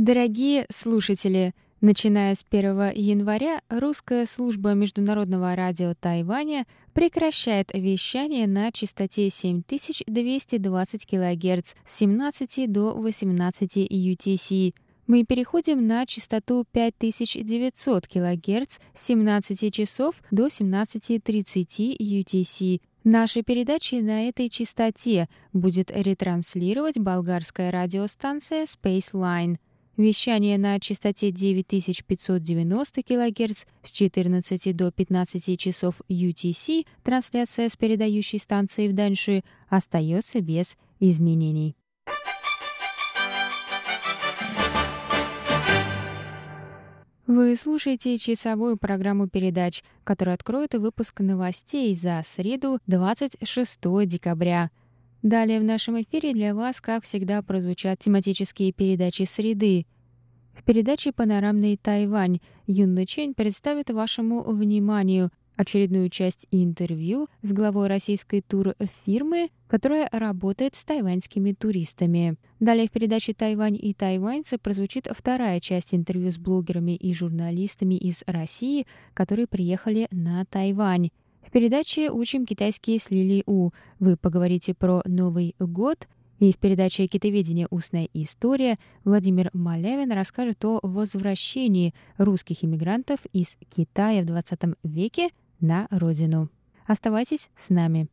Дорогие слушатели, начиная с 1 января русская служба Международного радио Тайваня прекращает вещание на частоте 7220 кГц с 17 до 18 UTC. Мы переходим на частоту 5900 кГц с 17 часов до 17.30 UTC. Наши передачи на этой частоте будет ретранслировать болгарская радиостанция Spaceline. Вещание на частоте 9590 кГц с 14 до 15 часов UTC, трансляция с передающей станции в Даньши, остается без изменений. Вы слушаете часовую программу передач, которая откроет выпуск новостей за среду 26 декабря. Далее в нашем эфире для вас, как всегда, прозвучат тематические передачи среды. В передаче «Панорамный Тайвань» Юнна Чень представит вашему вниманию очередную часть интервью с главой российской турфирмы, которая работает с тайваньскими туристами. Далее в передаче «Тайвань и тайваньцы» прозвучит вторая часть интервью с блогерами и журналистами из России, которые приехали на Тайвань. В передаче «Учим китайский с Лили У» вы поговорите про Новый год, и в передаче «Китоведение. Устная история» Владимир Малявин расскажет о возвращении русских иммигрантов из Китая в 20 веке на родину. Оставайтесь с нами.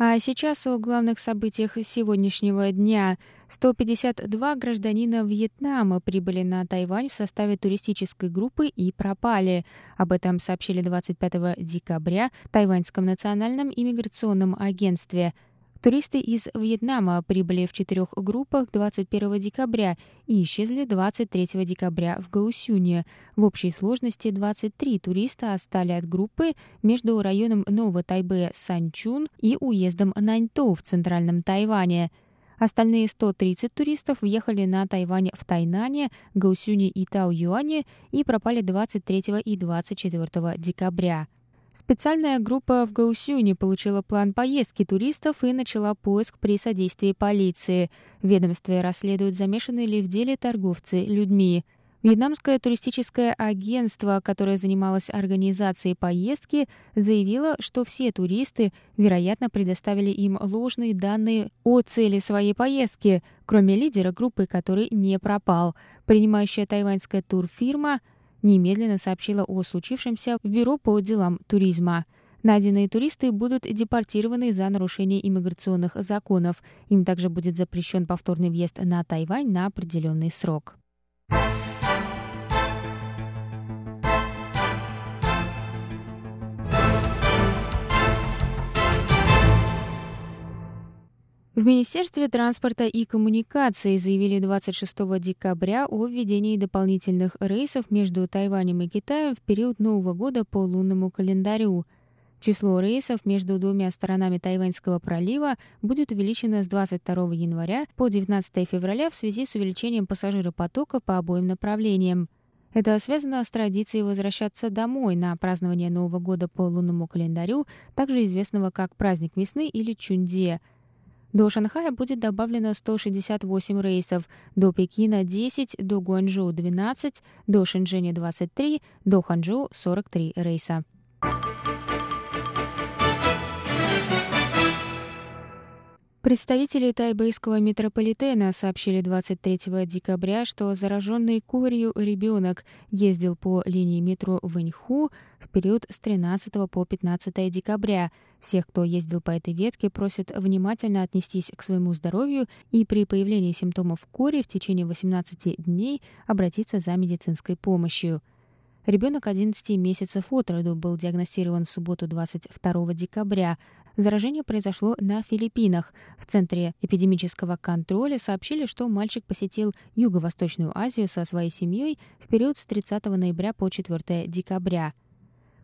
А сейчас о главных событиях сегодняшнего дня. 152 гражданина Вьетнама прибыли на Тайвань в составе туристической группы и пропали. Об этом сообщили 25 декабря в Тайваньском национальном иммиграционном агентстве. Туристы из Вьетнама прибыли в четырех группах 21 декабря и исчезли 23 декабря в Гаусюне. В общей сложности 23 туриста отстали от группы между районом Нового Тайбэя Санчун и уездом Наньтоу в центральном Тайване. Остальные 130 туристов въехали на Тайвань в Тайнане, Гаусюне и Тау-Юане и пропали 23 и 24 декабря. Специальная группа в Гаусюне получила план поездки туристов и начала поиск при содействии полиции. В ведомстве расследуют, замешаны ли в деле торговцы людьми. Вьетнамское туристическое агентство, которое занималось организацией поездки, заявило, что все туристы, вероятно, предоставили им ложные данные о цели своей поездки, кроме лидера группы, который не пропал. Принимающая тайваньская турфирма – немедленно сообщила о случившемся в Бюро по делам туризма. Найденные туристы будут депортированы за нарушение иммиграционных законов. Им также будет запрещен повторный въезд на Тайвань на определенный срок. В Министерстве транспорта и коммуникаций заявили 26 декабря о введении дополнительных рейсов между Тайванем и Китаем в период Нового года по лунному календарю. Число рейсов между двумя сторонами Тайваньского пролива будет увеличено с 22 января по 19 февраля в связи с увеличением пассажиропотока по обоим направлениям. Это связано с традицией возвращаться домой на празднование Нового года по лунному календарю, также известного как праздник весны или Чунде – до Шанхая будет добавлено 168 рейсов, до Пекина 10, до Гуанчжоу 12, до Шэньчжэня 23, до Ханчжоу 43 рейса. Представители тайбэйского метрополитена сообщили 23 декабря, что зараженный корью ребенок ездил по линии метро Вэньху в период с 13 по 15 декабря. Всех, кто ездил по этой ветке, просят внимательно отнестись к своему здоровью и при появлении симптомов кори в течение 18 дней обратиться за медицинской помощью. Ребенок 11 месяцев от роду был диагностирован в субботу 22 декабря. Заражение произошло на Филиппинах. В Центре эпидемического контроля сообщили, что мальчик посетил Юго-Восточную Азию со своей семьей в период с 30 ноября по 4 декабря.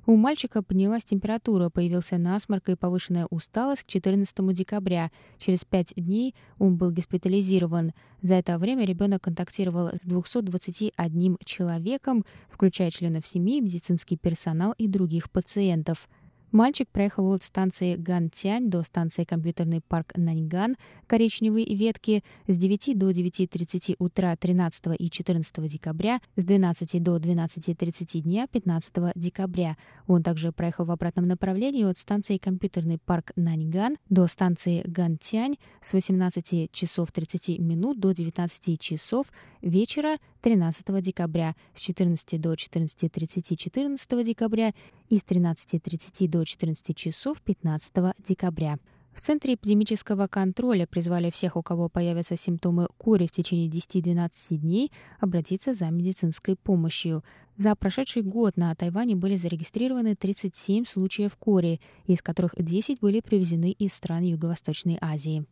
У мальчика поднялась температура, появился насморк и повышенная усталость к 14 декабря. Через пять дней он был госпитализирован. За это время ребенок контактировал с 221 человеком, включая членов семьи, медицинский персонал и других пациентов. Мальчик проехал от станции Гантянь до станции компьютерный парк Наньган коричневой ветки с 9 до 9.30 утра 13 и 14 декабря, с 12 до 12.30 дня 15 декабря. Он также проехал в обратном направлении от станции компьютерный парк Наньган до станции Гантянь с 18 часов 30 минут до 19 часов вечера 13 декабря, с 14 до 14.30 14 декабря и с 13.30 до 14 часов 15 декабря. В Центре эпидемического контроля призвали всех, у кого появятся симптомы кори в течение 10-12 дней, обратиться за медицинской помощью. За прошедший год на Тайване были зарегистрированы 37 случаев кори, из которых 10 были привезены из стран Юго-Восточной Азии.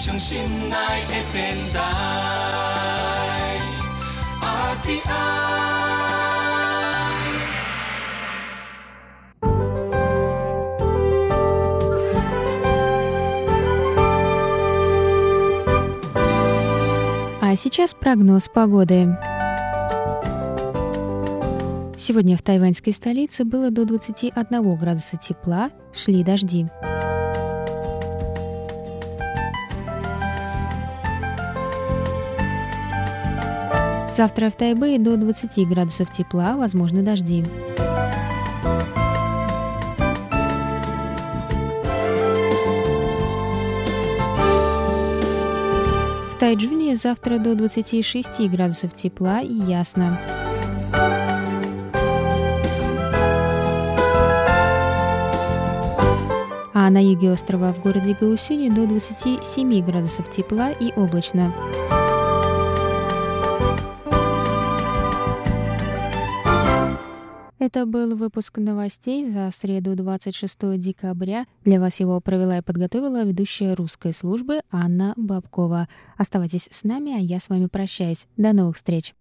RTI 啊，сейчас прогноз погоды. Сегодня в тайваньской столице было до 21 градуса тепла, шли дожди. Завтра в Тайбэе до 20 градусов тепла, возможны дожди. В Тайджуне завтра до 26 градусов тепла и ясно. А на юге острова в городе Гаусюне до 27 градусов тепла и облачно. Это был выпуск новостей за среду 26 декабря. Для вас его провела и подготовила ведущая русской службы Анна Бабкова. Оставайтесь с нами, а я с вами прощаюсь. До новых встреч!